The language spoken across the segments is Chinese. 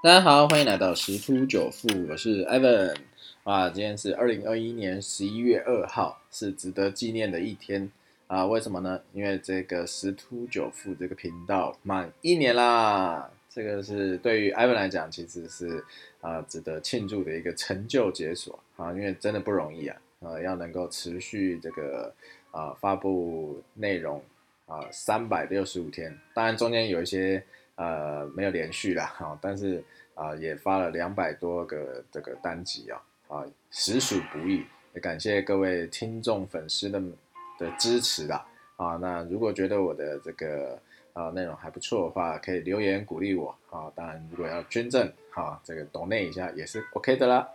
大家好，欢迎来到十突九富，我是 Evan 啊。今天是二零二一年十一月二号，是值得纪念的一天啊。为什么呢？因为这个十突九富这个频道满一年啦。这个是对于 Evan 来讲，其实是啊值得庆祝的一个成就解锁啊。因为真的不容易啊，呃，要能够持续这个啊发布内容啊三百六十五天，当然中间有一些。呃，没有连续啦，哈，但是啊，也发了两百多个这个单集啊，啊，实属不易，也感谢各位听众粉丝的的支持啦，啊，那如果觉得我的这个啊内容还不错的话，可以留言鼓励我，啊，当然如果要捐赠，哈，这个 donate 一下也是 OK 的啦，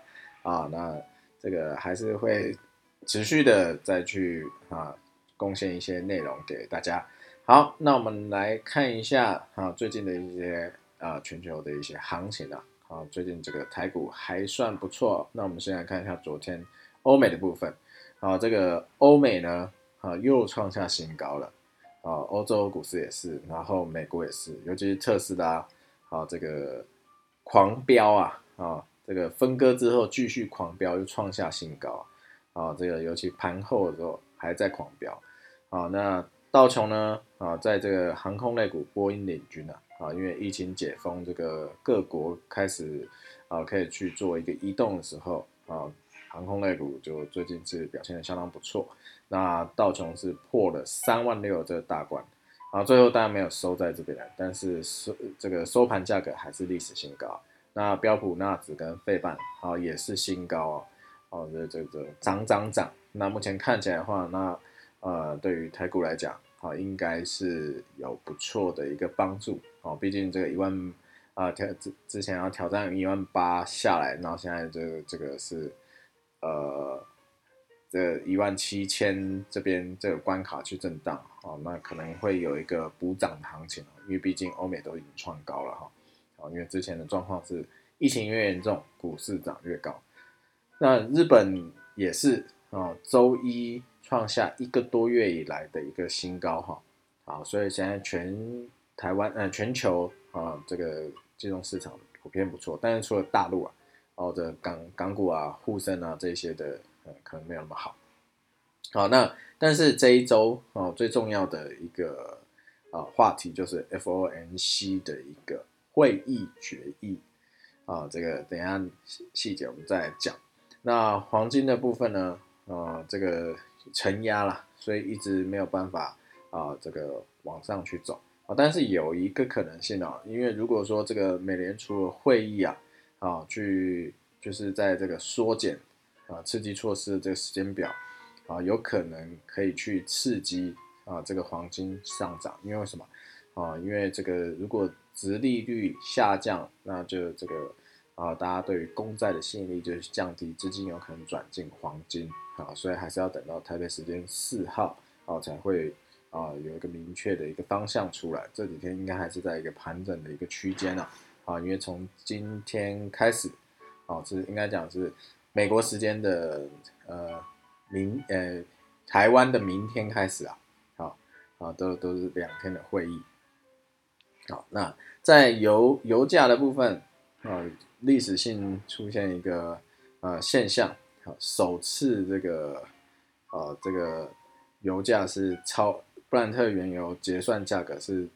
啊，那这个还是会持续的再去啊贡献一些内容给大家。好，那我们来看一下啊，最近的一些啊全球的一些行情啊，啊，最近这个台股还算不错。那我们先来看一下昨天欧美的部分啊，这个欧美呢啊又创下新高了啊，欧洲股市也是，然后美国也是，尤其是特斯拉啊这个狂飙啊啊，这个分割之后继续狂飙，又创下新高啊，这个尤其盘后的时候还在狂飙啊，那。道琼呢啊，在这个航空类股，波音领军啊啊，因为疫情解封，这个各国开始啊可以去做一个移动的时候啊，航空类股就最近是表现的相当不错。那道琼是破了三万六这个大关啊，最后当然没有收在这边了，但是收这个收盘价格还是历史新高。那标普纳指跟费半啊也是新高哦，哦这这个涨涨涨。那目前看起来的话，那呃，对于台股来讲，啊，应该是有不错的一个帮助哦。毕竟这个一万啊挑之之前要挑战一万八下来，然后现在这个这个是呃这一万七千这边这个关卡去震荡哦，那可能会有一个补涨的行情因为毕竟欧美都已经创高了哈，因为之前的状况是疫情越严重，股市涨越高。那日本也是啊，周一。创下一个多月以来的一个新高哈，好，所以现在全台湾呃全球啊这个金融市场普遍不错，但是除了大陆啊，哦这港港股啊、沪深啊这些的呃可能没有那么好，好那但是这一周哦最重要的一个啊话题就是 FOMC 的一个会议决议啊，这个等下细节我们再讲。那黄金的部分呢，啊这个。承压了，所以一直没有办法啊，这个往上去走啊。但是有一个可能性啊，因为如果说这个美联储会议啊，啊，去就是在这个缩减啊刺激措施的这个时间表啊，有可能可以去刺激啊这个黄金上涨。因为什么啊？因为这个如果值利率下降，那就这个。啊，大家对于公债的吸引力就是降低，资金有可能转进黄金啊，所以还是要等到台北时间四号啊才会啊有一个明确的一个方向出来。这几天应该还是在一个盘整的一个区间啊，啊，因为从今天开始啊，是应该讲是美国时间的呃明呃台湾的明天开始啊，好啊都都是两天的会议。好，那在油油价的部分啊。历史性出现一个呃现象，首次这个呃这个油价是超布兰特原油结算价格是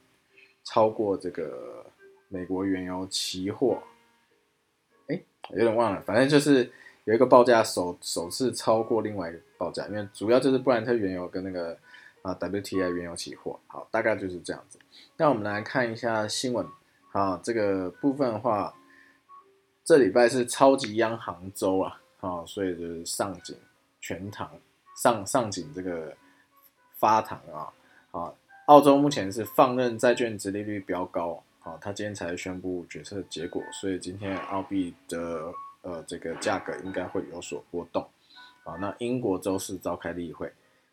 超过这个美国原油期货，哎，有点忘了，反正就是有一个报价首首次超过另外一个报价，因为主要就是布兰特原油跟那个啊 WTI 原油期货，好，大概就是这样子。那我们来看一下新闻，啊，这个部分的话。这礼拜是超级央行周啊，啊，所以就是上紧全堂上上紧这个发糖啊，啊，澳洲目前是放任债券殖利率飙高啊，他今天才宣布决策结果，所以今天澳币的呃这个价格应该会有所波动啊。那英国周四召开例会，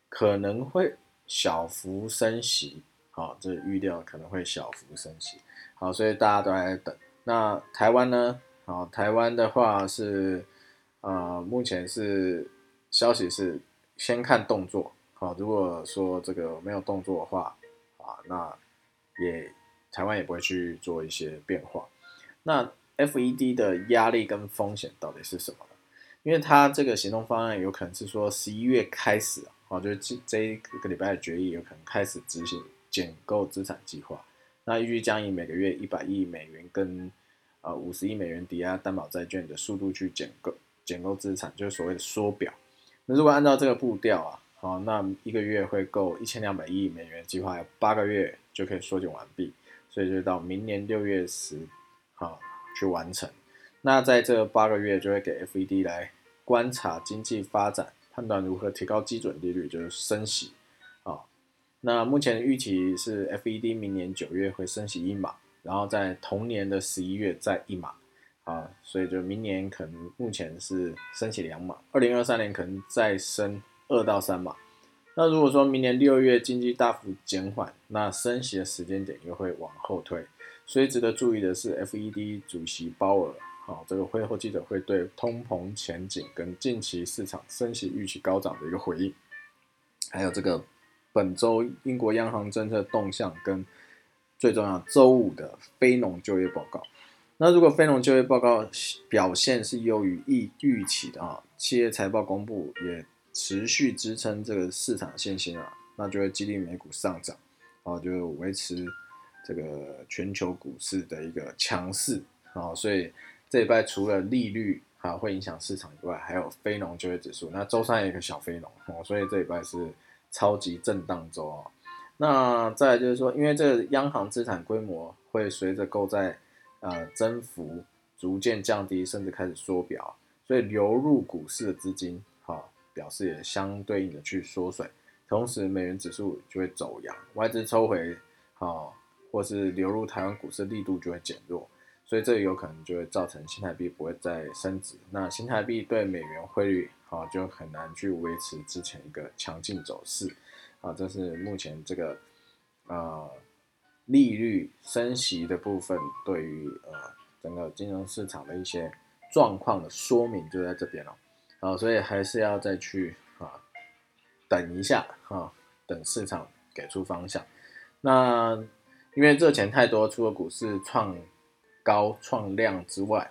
可能会小幅升息，啊，这预料可能会小幅升息，好，所以大家都在等。那台湾呢？好，台湾的话是，呃，目前是消息是先看动作。好，如果说这个没有动作的话，啊，那也台湾也不会去做一些变化。那 FED 的压力跟风险到底是什么呢？因为它这个行动方案有可能是说十一月开始啊，就是这这一个礼拜的决议有可能开始执行减购资产计划。那预计将以每个月一百亿美元跟呃五十亿美元抵押担保债券的速度去减购减购资产，就是所谓的缩表。那如果按照这个步调啊，好，那一个月会够一千两百亿美元计划，八个月就可以缩减完毕，所以就到明年六月十好去完成。那在这八个月就会给 FED 来观察经济发展，判断如何提高基准利率，就是升息啊。那目前预期是 FED 明年九月会升息一码，然后在同年的十一月再一码啊，所以就明年可能目前是升息两码，二零二三年可能再升二到三码。那如果说明年六月经济大幅减缓，那升息的时间点又会往后推。所以值得注意的是，FED 主席鲍尔。好，这个会后记者会对通膨前景跟近期市场升息预期高涨的一个回应，还有这个本周英国央行政策动向跟最重要周五的非农就业报告。那如果非农就业报告表现是优于预预期的啊，企业财报公布也持续支撑这个市场信心啊，那就会激励美股上涨，啊，就维持这个全球股市的一个强势啊，所以。这一拜除了利率啊会影响市场以外，还有非农就业指数。那周三有一个小非农哦，所以这一拜是超级震荡周啊。那再就是说，因为这个央行资产规模会随着购债呃增幅逐渐降低，甚至开始缩表，所以流入股市的资金哈表示也相对应的去缩水，同时美元指数就会走阳，外资抽回好或是流入台湾股市力度就会减弱。所以这有可能就会造成新台币不会再升值，那新台币对美元汇率啊就很难去维持之前一个强劲走势啊，这是目前这个呃利率升息的部分对于呃整个金融市场的一些状况的说明就在这边了啊，所以还是要再去啊等一下啊，等市场给出方向。那因为这钱太多，除了股市创。高创量之外，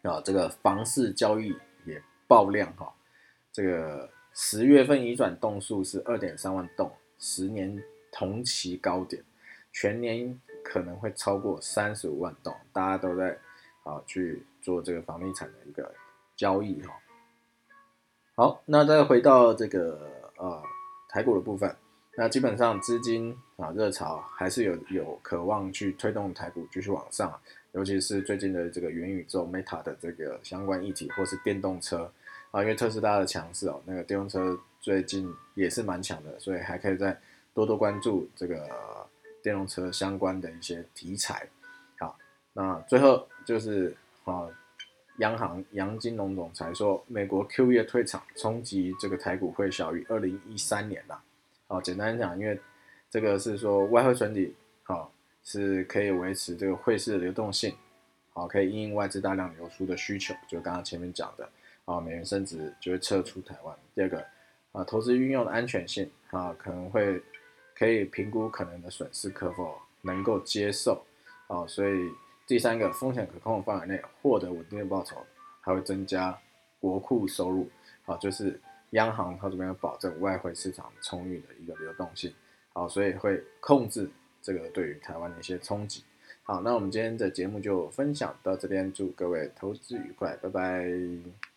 啊，这个房市交易也爆量哈。这个十月份移转栋数是二点三万栋，十年同期高点，全年可能会超过三十五万栋。大家都在啊去做这个房地产的一个交易哈。好，那再回到这个呃台股的部分。那基本上资金啊热潮还是有有渴望去推动台股继续往上，尤其是最近的这个元宇宙 Meta 的这个相关议题，或是电动车啊，因为特斯拉的强势哦，那个电动车最近也是蛮强的，所以还可以再多多关注这个电动车相关的一些题材。好，那最后就是啊，央行杨金龙总裁说，美国 Q 月退场冲击这个台股会小于二零一三年啦。好，简单讲，因为这个是说外汇存底，好是可以维持这个汇市的流动性，好可以应外资大量流出的需求，就刚刚前面讲的，啊美元升值就会撤出台湾。第二个，啊投资运用的安全性，啊可能会可以评估可能的损失可否能够接受，啊所以第三个风险可控的范围内获得稳定的报酬，还会增加国库收入，好就是。央行它这边要保证外汇市场充裕的一个流动性，好，所以会控制这个对于台湾的一些冲击。好，那我们今天的节目就分享到这边，祝各位投资愉快，拜拜。